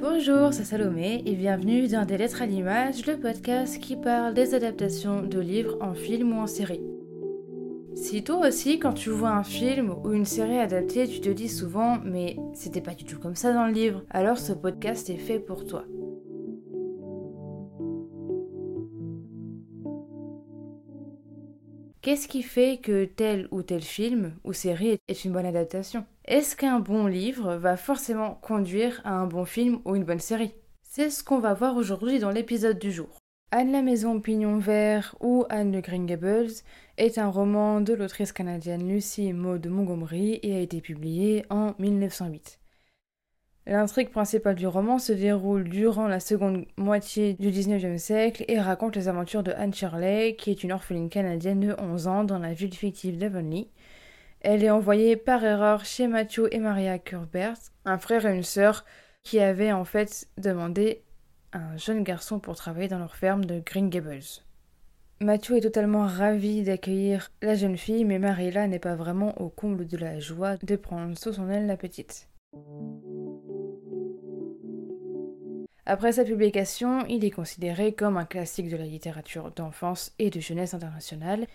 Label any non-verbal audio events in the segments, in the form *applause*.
Bonjour, c'est Salomé et bienvenue dans Des Lettres à l'image, le podcast qui parle des adaptations de livres en film ou en série. Si toi aussi, quand tu vois un film ou une série adaptée, tu te dis souvent mais c'était pas du tout comme ça dans le livre, alors ce podcast est fait pour toi. Qu'est-ce qui fait que tel ou tel film ou série est une bonne adaptation? Est-ce qu'un bon livre va forcément conduire à un bon film ou une bonne série? C'est ce qu'on va voir aujourd'hui dans l'épisode du jour. Anne la Maison Pignon Vert ou Anne le Green Gables est un roman de l'autrice canadienne Lucy Maud Montgomery et a été publié en 1908. L'intrigue principale du roman se déroule durant la seconde moitié du XIXe siècle et raconte les aventures de Anne Shirley, qui est une orpheline canadienne de 11 ans dans la ville fictive d'Avonlea. Elle est envoyée par erreur chez Matthew et Maria Curbert, un frère et une sœur qui avaient en fait demandé un jeune garçon pour travailler dans leur ferme de Green Gables. Matthew est totalement ravi d'accueillir la jeune fille, mais Marilla n'est pas vraiment au comble de la joie de prendre sous son aile la petite. Après sa publication, il est considéré comme un classique de la littérature d'enfance et de jeunesse internationale,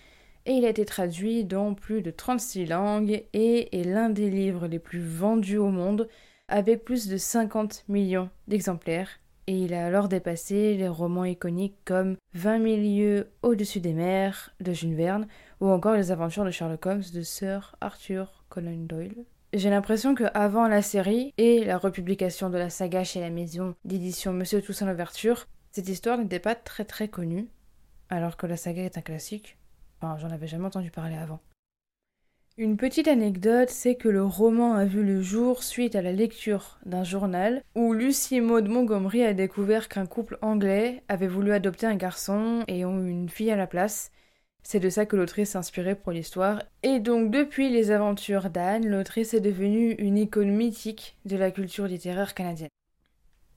et il a été traduit dans plus de 36 langues et est l'un des livres les plus vendus au monde, avec plus de 50 millions d'exemplaires, et il a alors dépassé les romans iconiques comme 20 000 lieues au-dessus des mers de Jules Verne, ou encore les aventures de Sherlock Holmes de Sir Arthur Conan Doyle. J'ai l'impression que avant la série et la republication de la saga chez la maison d'édition Monsieur Toussaint l'ouverture, cette histoire n'était pas très très connue, alors que la saga est un classique. Enfin, j'en avais jamais entendu parler avant. Une petite anecdote, c'est que le roman a vu le jour suite à la lecture d'un journal où Lucie Maud Montgomery a découvert qu'un couple anglais avait voulu adopter un garçon et ont eu une fille à la place, c'est de ça que l'autrice s'est inspirée pour l'histoire. Et donc depuis les aventures d'Anne, l'autrice est devenue une icône mythique de la culture littéraire canadienne.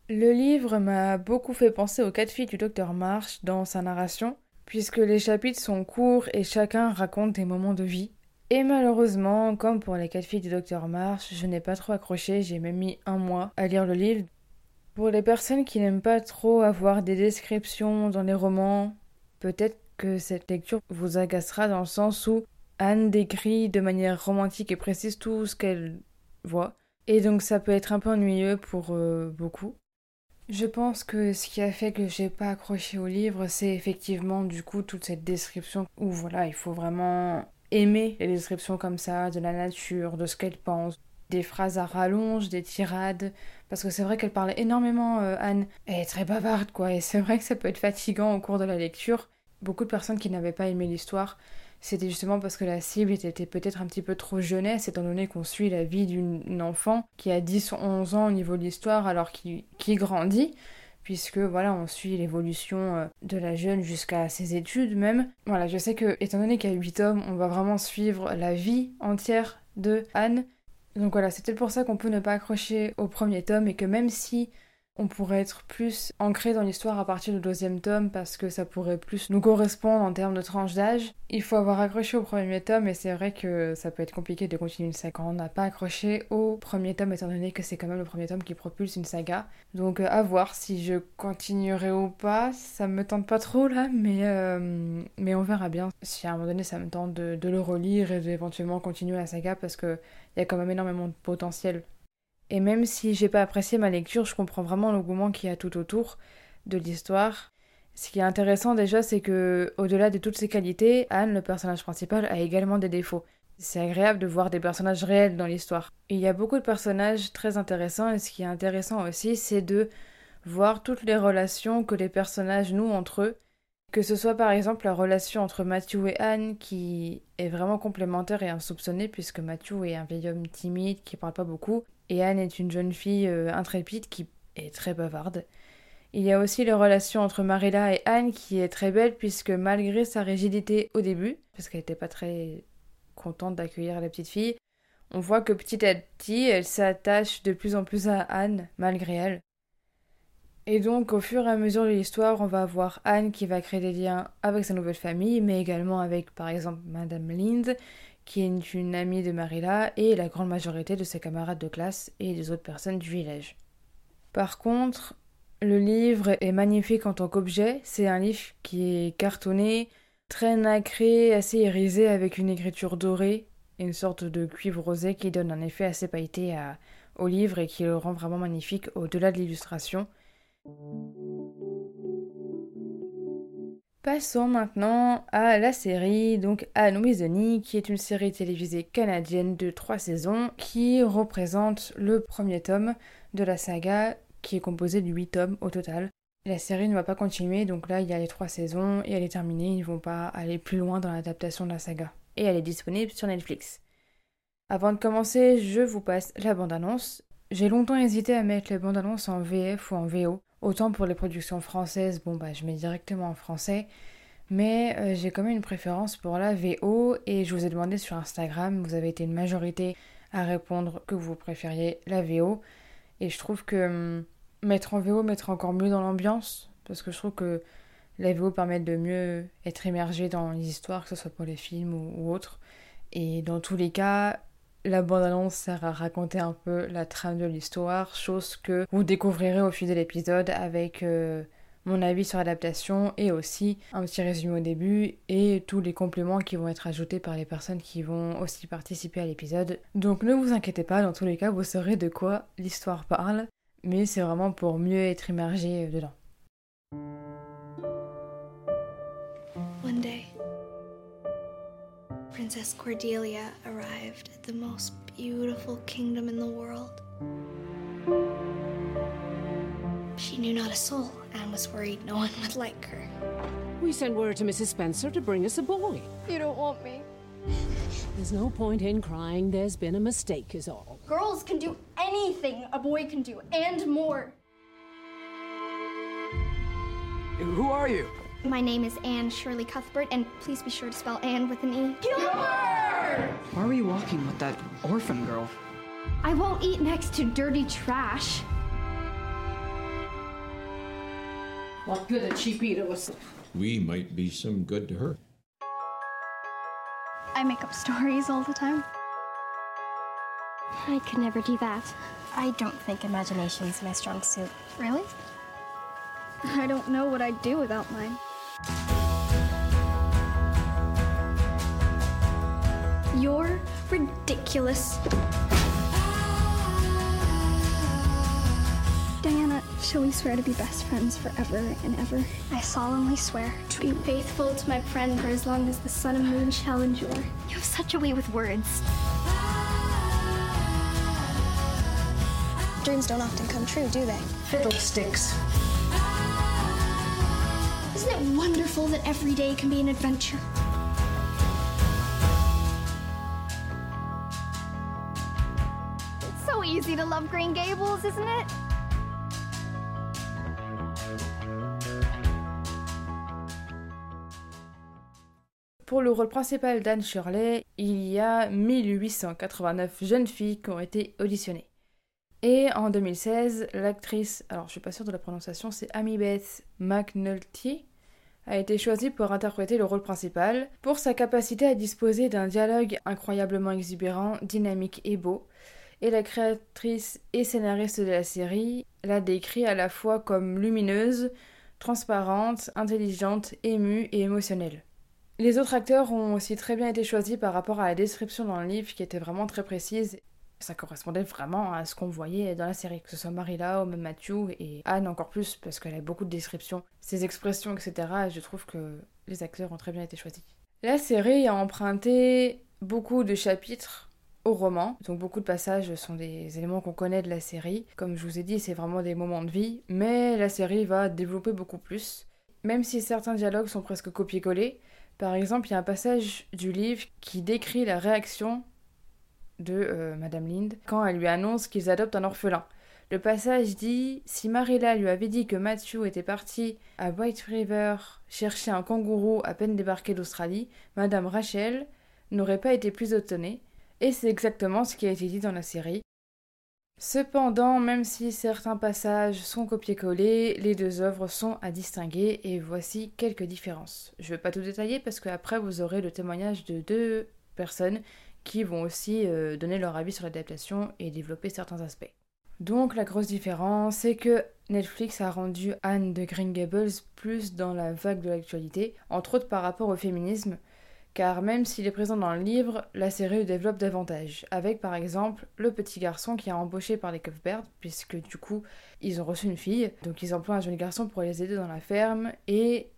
Le livre m'a beaucoup fait penser aux quatre filles du docteur Marsh dans sa narration, puisque les chapitres sont courts et chacun raconte des moments de vie. Et malheureusement, comme pour les quatre filles du docteur Marsh, je n'ai pas trop accroché, j'ai même mis un mois à lire le livre. Pour les personnes qui n'aiment pas trop avoir des descriptions dans les romans, peut-être que cette lecture vous agacera dans le sens où Anne décrit de manière romantique et précise tout ce qu'elle voit. Et donc ça peut être un peu ennuyeux pour euh, beaucoup. Je pense que ce qui a fait que j'ai pas accroché au livre, c'est effectivement du coup toute cette description où voilà, il faut vraiment aimer les descriptions comme ça de la nature, de ce qu'elle pense, des phrases à rallonge, des tirades, parce que c'est vrai qu'elle parle énormément, euh, Anne. Elle est très bavarde, quoi, et c'est vrai que ça peut être fatigant au cours de la lecture beaucoup de personnes qui n'avaient pas aimé l'histoire, c'était justement parce que la cible était peut-être un petit peu trop jeunesse, étant donné qu'on suit la vie d'une enfant qui a 10 ou 11 ans au niveau de l'histoire, alors qui, qui grandit, puisque voilà, on suit l'évolution euh, de la jeune jusqu'à ses études même. Voilà, je sais que, étant donné qu'il y a 8 tomes, on va vraiment suivre la vie entière de Anne. Donc voilà, c'est pour ça qu'on peut ne pas accrocher au premier tome et que même si on pourrait être plus ancré dans l'histoire à partir du deuxième tome parce que ça pourrait plus nous correspondre en termes de tranche d'âge. Il faut avoir accroché au premier tome et c'est vrai que ça peut être compliqué de continuer une saga quand on n'a pas accroché au premier tome étant donné que c'est quand même le premier tome qui propulse une saga. Donc euh, à voir si je continuerai ou pas, ça me tente pas trop là, mais, euh, mais on verra bien si à un moment donné ça me tente de, de le relire et d'éventuellement continuer la saga parce qu'il y a quand même énormément de potentiel et même si j'ai pas apprécié ma lecture, je comprends vraiment l'engouement qu'il y a tout autour de l'histoire. Ce qui est intéressant déjà, c'est que, au-delà de toutes ses qualités, Anne, le personnage principal, a également des défauts. C'est agréable de voir des personnages réels dans l'histoire. Il y a beaucoup de personnages très intéressants, et ce qui est intéressant aussi, c'est de voir toutes les relations que les personnages nouent entre eux. Que ce soit par exemple la relation entre Matthew et Anne, qui est vraiment complémentaire et insoupçonnée, puisque Matthew est un vieil homme timide qui parle pas beaucoup, et Anne est une jeune fille euh, intrépide qui est très bavarde. Il y a aussi la relation entre Marilla et Anne qui est très belle puisque malgré sa rigidité au début, parce qu'elle n'était pas très contente d'accueillir la petite fille, on voit que petit à petit elle s'attache de plus en plus à Anne malgré elle. Et donc au fur et à mesure de l'histoire, on va voir Anne qui va créer des liens avec sa nouvelle famille, mais également avec par exemple Madame Lind, qui est une amie de Marilla et la grande majorité de ses camarades de classe et des autres personnes du village. Par contre, le livre est magnifique en tant qu'objet. C'est un livre qui est cartonné, très nacré, assez irisé avec une écriture dorée une sorte de cuivre rosé qui donne un effet assez pailleté au livre et qui le rend vraiment magnifique au-delà de l'illustration. Passons maintenant à la série, donc Weasley, qui est une série télévisée canadienne de trois saisons qui représente le premier tome de la saga qui est composé de huit tomes au total. La série ne va pas continuer, donc là il y a les trois saisons et elle est terminée, ils ne vont pas aller plus loin dans l'adaptation de la saga. Et elle est disponible sur Netflix. Avant de commencer, je vous passe la bande-annonce. J'ai longtemps hésité à mettre la bande-annonce en VF ou en VO. Autant pour les productions françaises, bon bah je mets directement en français, mais euh, j'ai quand même une préférence pour la VO et je vous ai demandé sur Instagram, vous avez été une majorité à répondre que vous préfériez la VO et je trouve que hum, mettre en VO mettre encore mieux dans l'ambiance parce que je trouve que la VO permet de mieux être immergé dans les histoires, que ce soit pour les films ou, ou autres. Et dans tous les cas, la bande-annonce sert à raconter un peu la trame de l'histoire, chose que vous découvrirez au fil de l'épisode avec euh, mon avis sur l'adaptation et aussi un petit résumé au début et tous les compléments qui vont être ajoutés par les personnes qui vont aussi participer à l'épisode. Donc ne vous inquiétez pas, dans tous les cas, vous saurez de quoi l'histoire parle, mais c'est vraiment pour mieux être immergé dedans. Princess Cordelia arrived at the most beautiful kingdom in the world. She knew not a soul and was worried no one would like her. We sent word to Mrs. Spencer to bring us a boy. You don't want me. There's no point in crying. There's been a mistake, is all. Girls can do anything a boy can do, and more. Who are you? My name is Anne Shirley Cuthbert, and please be sure to spell Anne with an E. Gilbert! Why were you walking with that orphan girl? I won't eat next to dirty trash. What good a cheap eater was. We might be some good to her. I make up stories all the time. I could never do that. I don't think imagination's my strong suit. Really? I don't know what I'd do without mine. You're ridiculous. Diana, shall we swear to be best friends forever and ever? I solemnly swear to be faithful to my friend for as long as the sun and moon shall endure. You have such a way with words. Dreams don't often come true, do they? Fiddlesticks. Isn't it wonderful that every day can be an adventure? Easy to love Green Gables, isn't it? Pour le rôle principal d'Anne Shirley, il y a 1889 jeunes filles qui ont été auditionnées. Et en 2016, l'actrice, alors je suis pas sûre de la prononciation, c'est Amy Beth McNulty, a été choisie pour interpréter le rôle principal, pour sa capacité à disposer d'un dialogue incroyablement exubérant, dynamique et beau. Et la créatrice et scénariste de la série l'a décrit à la fois comme lumineuse, transparente, intelligente, émue et émotionnelle. Les autres acteurs ont aussi très bien été choisis par rapport à la description dans le livre qui était vraiment très précise. Ça correspondait vraiment à ce qu'on voyait dans la série, que ce soit Marilla ou même Matthew et Anne encore plus parce qu'elle a beaucoup de descriptions, ses expressions, etc. Et je trouve que les acteurs ont très bien été choisis. La série a emprunté beaucoup de chapitres au roman, donc beaucoup de passages sont des éléments qu'on connaît de la série. Comme je vous ai dit, c'est vraiment des moments de vie, mais la série va développer beaucoup plus. Même si certains dialogues sont presque copiés-collés, par exemple, il y a un passage du livre qui décrit la réaction de euh, Madame Lind quand elle lui annonce qu'ils adoptent un orphelin. Le passage dit Si Marilla lui avait dit que Matthew était parti à White River chercher un kangourou à peine débarqué d'Australie, Madame Rachel n'aurait pas été plus étonnée, et c'est exactement ce qui a été dit dans la série. Cependant, même si certains passages sont copiés-collés, les deux œuvres sont à distinguer et voici quelques différences. Je ne vais pas tout détailler parce qu'après vous aurez le témoignage de deux personnes qui vont aussi euh, donner leur avis sur l'adaptation et développer certains aspects. Donc la grosse différence, c'est que Netflix a rendu Anne de Green Gables plus dans la vague de l'actualité, entre autres par rapport au féminisme, car même s'il est présent dans le livre, la série le développe davantage, avec par exemple le petit garçon qui est embauché par les Cuthbert, puisque du coup ils ont reçu une fille, donc ils emploient un jeune garçon pour les aider dans la ferme, et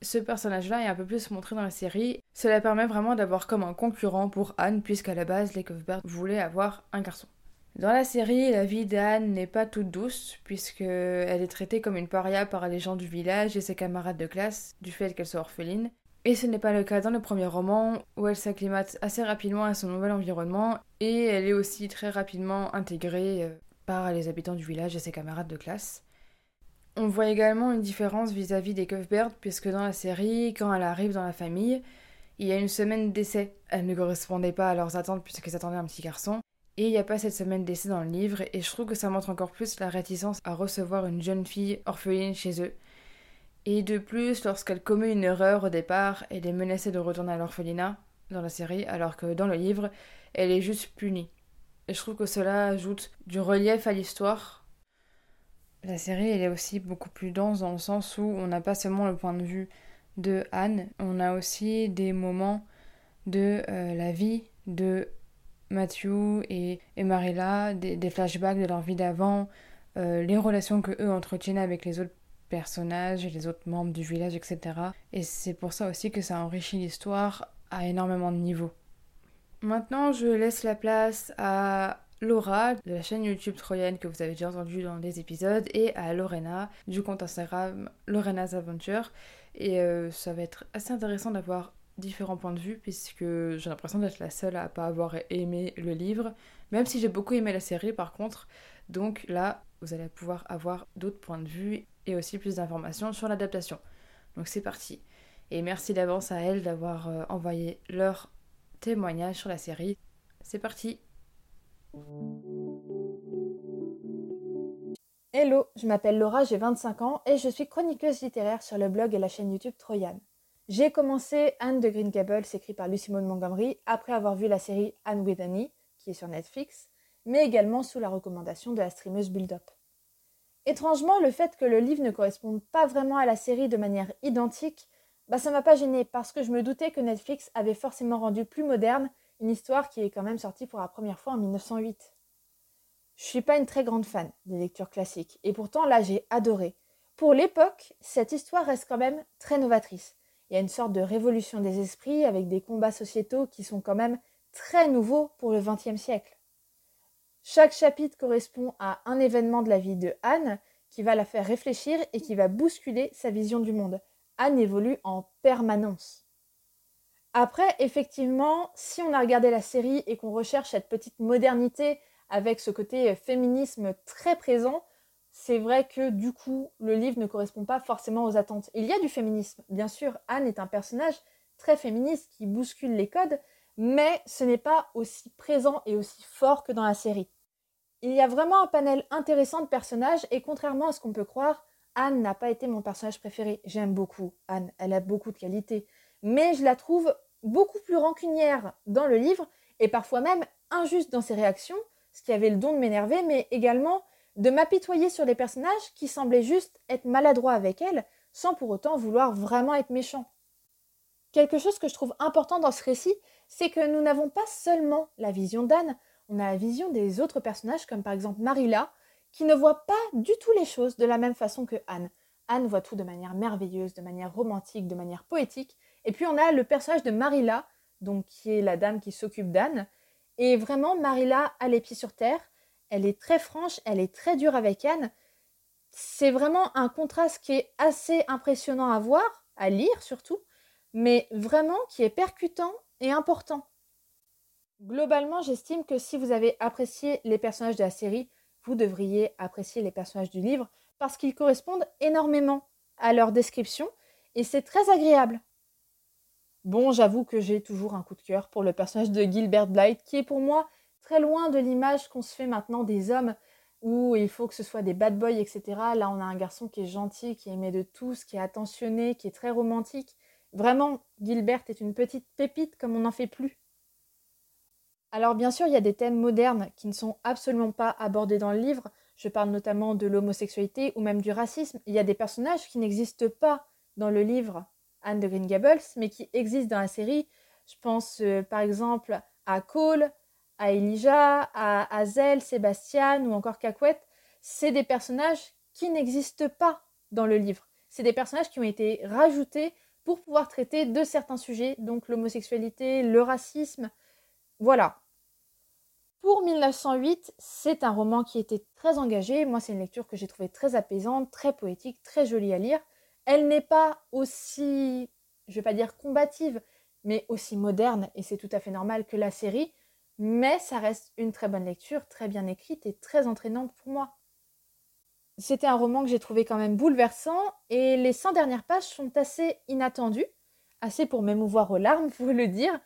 ce personnage-là est un peu plus montré dans la série. Cela permet vraiment d'avoir comme un concurrent pour Anne, puisqu'à la base les Cuthbert voulaient avoir un garçon. Dans la série, la vie d'Anne n'est pas toute douce, puisqu'elle est traitée comme une paria par les gens du village et ses camarades de classe, du fait qu'elle soit orpheline. Et ce n'est pas le cas dans le premier roman, où elle s'acclimate assez rapidement à son nouvel environnement, et elle est aussi très rapidement intégrée euh, par les habitants du village et ses camarades de classe. On voit également une différence vis-à-vis des Cuthbert, puisque dans la série, quand elle arrive dans la famille, il y a une semaine d'essai. Elle ne correspondait pas à leurs attentes puisqu'ils attendaient un petit garçon. Et il n'y a pas cette semaine d'essai dans le livre, et je trouve que ça montre encore plus la réticence à recevoir une jeune fille orpheline chez eux. Et de plus, lorsqu'elle commet une erreur au départ, elle est menacée de retourner à l'orphelinat dans la série, alors que dans le livre, elle est juste punie. Et je trouve que cela ajoute du relief à l'histoire. La série, elle est aussi beaucoup plus dense dans le sens où on n'a pas seulement le point de vue de Anne, on a aussi des moments de euh, la vie de Matthew et, et Marilla, des, flashbacks de leur vie d'avant, euh, les relations que eux entretiennent avec les autres personnages et les autres membres du village, etc. Et c'est pour ça aussi que ça enrichit l'histoire à énormément de niveaux. Maintenant, je laisse la place à Laura de la chaîne YouTube Troyenne que vous avez déjà entendu dans des épisodes et à Lorena du compte Instagram Lorena's Adventure. Et euh, ça va être assez intéressant d'avoir différents points de vue puisque j'ai l'impression d'être la seule à pas avoir aimé le livre, même si j'ai beaucoup aimé la série par contre. Donc là, vous allez pouvoir avoir d'autres points de vue et aussi plus d'informations sur l'adaptation. Donc c'est parti. Et merci d'avance à elles d'avoir euh, envoyé leur témoignage sur la série. C'est parti. Hello, je m'appelle Laura, j'ai 25 ans et je suis chroniqueuse littéraire sur le blog et la chaîne YouTube Troyan. J'ai commencé Anne de Green Gables, écrit par Lucy Maud Montgomery, après avoir vu la série Anne with Annie, qui est sur Netflix, mais également sous la recommandation de la streameuse Build Up. Étrangement, le fait que le livre ne corresponde pas vraiment à la série de manière identique, bah ça m'a pas gêné parce que je me doutais que Netflix avait forcément rendu plus moderne une histoire qui est quand même sortie pour la première fois en 1908. Je suis pas une très grande fan des lectures classiques et pourtant là j'ai adoré. Pour l'époque, cette histoire reste quand même très novatrice. Il y a une sorte de révolution des esprits avec des combats sociétaux qui sont quand même très nouveaux pour le XXe siècle. Chaque chapitre correspond à un événement de la vie de Anne qui va la faire réfléchir et qui va bousculer sa vision du monde. Anne évolue en permanence. Après, effectivement, si on a regardé la série et qu'on recherche cette petite modernité avec ce côté féminisme très présent, c'est vrai que du coup, le livre ne correspond pas forcément aux attentes. Il y a du féminisme, bien sûr, Anne est un personnage très féministe qui bouscule les codes, mais ce n'est pas aussi présent et aussi fort que dans la série. Il y a vraiment un panel intéressant de personnages et contrairement à ce qu'on peut croire, Anne n'a pas été mon personnage préféré. J'aime beaucoup Anne, elle a beaucoup de qualités, mais je la trouve beaucoup plus rancunière dans le livre et parfois même injuste dans ses réactions, ce qui avait le don de m'énerver, mais également de m'apitoyer sur les personnages qui semblaient juste être maladroits avec elle, sans pour autant vouloir vraiment être méchants. Quelque chose que je trouve important dans ce récit, c'est que nous n'avons pas seulement la vision d'Anne, on a la vision des autres personnages, comme par exemple Marilla, qui ne voit pas du tout les choses de la même façon que Anne. Anne voit tout de manière merveilleuse, de manière romantique, de manière poétique. Et puis on a le personnage de Marilla, donc qui est la dame qui s'occupe d'Anne. Et vraiment, Marilla a les pieds sur terre. Elle est très franche, elle est très dure avec Anne. C'est vraiment un contraste qui est assez impressionnant à voir, à lire surtout, mais vraiment qui est percutant et important. Globalement, j'estime que si vous avez apprécié les personnages de la série, vous devriez apprécier les personnages du livre parce qu'ils correspondent énormément à leur description et c'est très agréable. Bon, j'avoue que j'ai toujours un coup de cœur pour le personnage de Gilbert Blythe qui est pour moi très loin de l'image qu'on se fait maintenant des hommes où il faut que ce soit des bad boys, etc. Là, on a un garçon qui est gentil, qui aimé de tous, qui est attentionné, qui est très romantique. Vraiment, Gilbert est une petite pépite comme on n'en fait plus. Alors bien sûr, il y a des thèmes modernes qui ne sont absolument pas abordés dans le livre. Je parle notamment de l'homosexualité ou même du racisme. Il y a des personnages qui n'existent pas dans le livre Anne de Green Gables, mais qui existent dans la série. Je pense euh, par exemple à Cole, à Elijah, à Hazel, Sébastien ou encore Cacouette. C'est des personnages qui n'existent pas dans le livre. C'est des personnages qui ont été rajoutés pour pouvoir traiter de certains sujets, donc l'homosexualité, le racisme. Voilà. Pour 1908, c'est un roman qui était très engagé. Moi, c'est une lecture que j'ai trouvée très apaisante, très poétique, très jolie à lire. Elle n'est pas aussi, je vais pas dire combative, mais aussi moderne, et c'est tout à fait normal que la série, mais ça reste une très bonne lecture, très bien écrite et très entraînante pour moi. C'était un roman que j'ai trouvé quand même bouleversant, et les 100 dernières pages sont assez inattendues, assez pour m'émouvoir aux larmes, *laughs* faut le dire,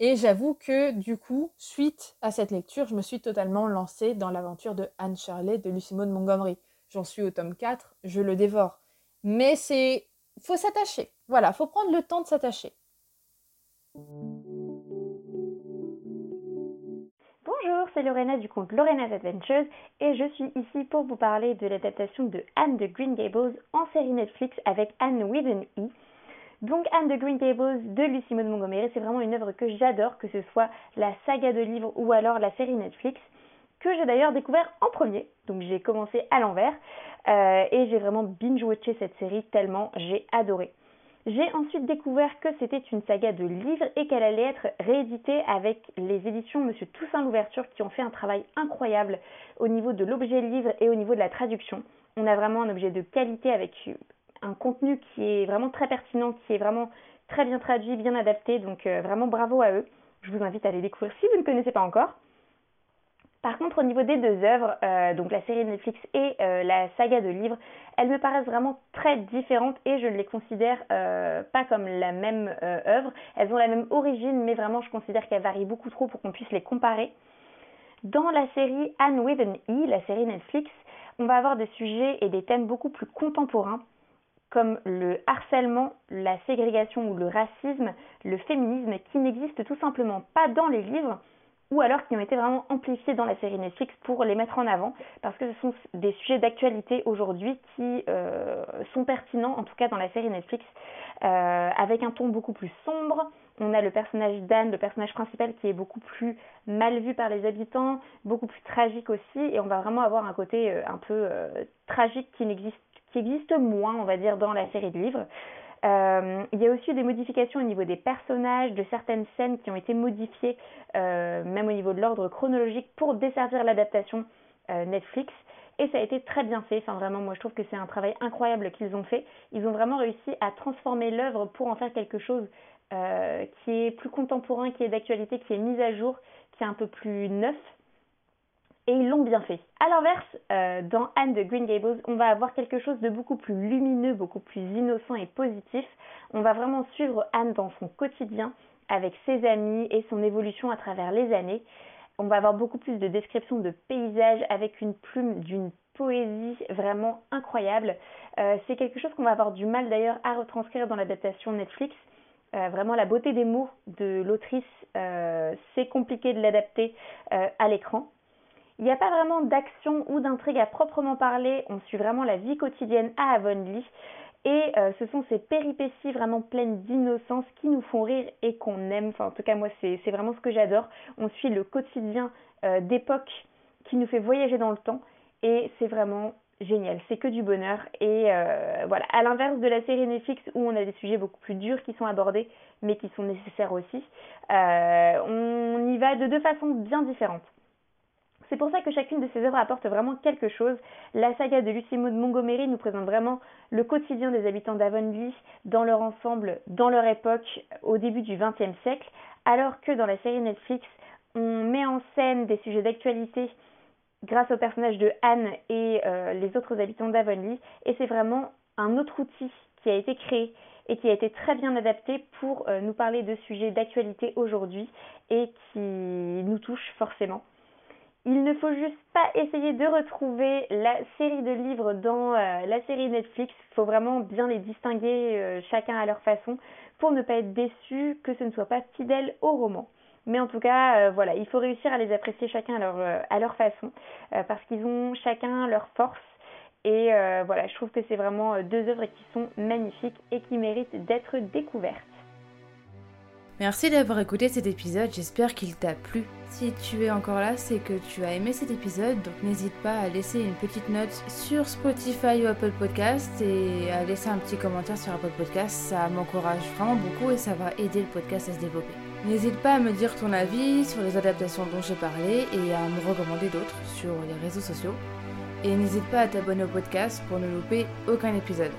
et j'avoue que du coup, suite à cette lecture, je me suis totalement lancée dans l'aventure de Anne Shirley de Lucy Maud Montgomery. J'en suis au tome 4, je le dévore. Mais c'est. faut s'attacher. Voilà, faut prendre le temps de s'attacher. C'est Lorena du compte Lorena's Adventures et je suis ici pour vous parler de l'adaptation de Anne de Green Gables en série Netflix avec Anne with an E. Donc Anne de Green Gables de Lucy Maud Montgomery, c'est vraiment une œuvre que j'adore, que ce soit la saga de livres ou alors la série Netflix, que j'ai d'ailleurs découvert en premier. Donc j'ai commencé à l'envers euh, et j'ai vraiment binge-watché cette série tellement j'ai adoré. J'ai ensuite découvert que c'était une saga de livres et qu'elle allait être rééditée avec les éditions Monsieur Toussaint Louverture qui ont fait un travail incroyable au niveau de l'objet livre et au niveau de la traduction. On a vraiment un objet de qualité avec un contenu qui est vraiment très pertinent, qui est vraiment très bien traduit, bien adapté. Donc euh, vraiment bravo à eux. Je vous invite à les découvrir si vous ne connaissez pas encore. Par contre, au niveau des deux œuvres, euh, donc la série Netflix et euh, la saga de livres, elles me paraissent vraiment très différentes et je ne les considère euh, pas comme la même œuvre. Elles ont la même origine, mais vraiment je considère qu'elles varient beaucoup trop pour qu'on puisse les comparer. Dans la série Anne with an E, la série Netflix, on va avoir des sujets et des thèmes beaucoup plus contemporains comme le harcèlement, la ségrégation ou le racisme, le féminisme, qui n'existent tout simplement pas dans les livres, ou alors qui ont été vraiment amplifiés dans la série Netflix pour les mettre en avant, parce que ce sont des sujets d'actualité aujourd'hui qui euh, sont pertinents, en tout cas dans la série Netflix, euh, avec un ton beaucoup plus sombre. On a le personnage d'Anne, le personnage principal, qui est beaucoup plus mal vu par les habitants, beaucoup plus tragique aussi, et on va vraiment avoir un côté euh, un peu tragique qui n'existe qui existe moins, on va dire, dans la série de livres. Euh, il y a aussi des modifications au niveau des personnages, de certaines scènes qui ont été modifiées, euh, même au niveau de l'ordre chronologique, pour desservir l'adaptation euh, Netflix. Et ça a été très bien fait. Enfin, vraiment, moi, je trouve que c'est un travail incroyable qu'ils ont fait. Ils ont vraiment réussi à transformer l'œuvre pour en faire quelque chose qui est plus contemporain, qui est d'actualité, qui est mis à jour, qui est un peu plus neuf et ils l'ont bien fait. A l'inverse, euh, dans Anne de Green Gables, on va avoir quelque chose de beaucoup plus lumineux, beaucoup plus innocent et positif. On va vraiment suivre Anne dans son quotidien avec ses amis et son évolution à travers les années. On va avoir beaucoup plus de descriptions de paysages avec une plume d'une poésie vraiment incroyable. Euh, c'est quelque chose qu'on va avoir du mal d'ailleurs à retranscrire dans l'adaptation Netflix. Euh, vraiment la beauté des mots de l'autrice, c'est compliqué de l'adapter à l'écran. Il n'y a pas vraiment d'action ou d'intrigue à proprement parler, on suit vraiment la vie quotidienne à Avonlea. Et euh, ce sont ces péripéties vraiment pleines d'innocence qui nous font rire et qu'on aime. Enfin, en tout cas, moi, c'est vraiment ce que j'adore. On suit le quotidien euh, d'époque qui nous fait voyager dans le temps. Et c'est vraiment génial. C'est que du bonheur. Et euh, voilà, à l'inverse de la série Netflix où on a des sujets beaucoup plus durs qui sont abordés, mais qui sont nécessaires aussi, on y va de deux façons bien différentes. C'est pour ça que chacune de ces œuvres apporte vraiment quelque chose. La saga de Lucie Maud Montgomery nous présente vraiment le quotidien des habitants d'Avonlea dans leur ensemble, dans leur époque, au début du XXe siècle, alors que dans la série Netflix, on met en scène des sujets d'actualité grâce au personnage de Anne et euh, les autres habitants d'Avonlea, et c'est vraiment un autre outil qui a été créé et qui a été très bien adapté pour euh, nous parler de sujets d'actualité aujourd'hui et qui nous touchent forcément. Il ne faut juste pas essayer de retrouver la série de livres dans euh, la série Netflix. Il faut vraiment bien les distinguer euh, chacun à leur façon pour ne pas être déçu que ce ne soit pas fidèle au roman. Mais en tout cas, voilà, il faut réussir à les apprécier chacun à leur, à leur façon, parce qu'ils ont chacun leur force. Et voilà, je trouve que c'est vraiment deux œuvres qui sont magnifiques et qui méritent d'être découvertes. Merci d'avoir écouté cet épisode, j'espère qu'il t'a plu. Si tu es encore là, c'est que tu as aimé cet épisode, donc n'hésite pas à laisser une petite note sur Spotify ou Apple Podcast et à laisser un petit commentaire sur Apple Podcast, ça m'encourage vraiment beaucoup et ça va aider le podcast à se développer. N'hésite pas à me dire ton avis sur les adaptations dont j'ai parlé et à me recommander d'autres sur les réseaux sociaux. Et n'hésite pas à t'abonner au podcast pour ne louper aucun épisode.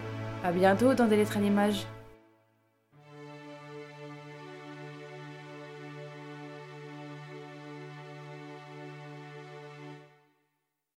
A bientôt dans des lettres à l'image.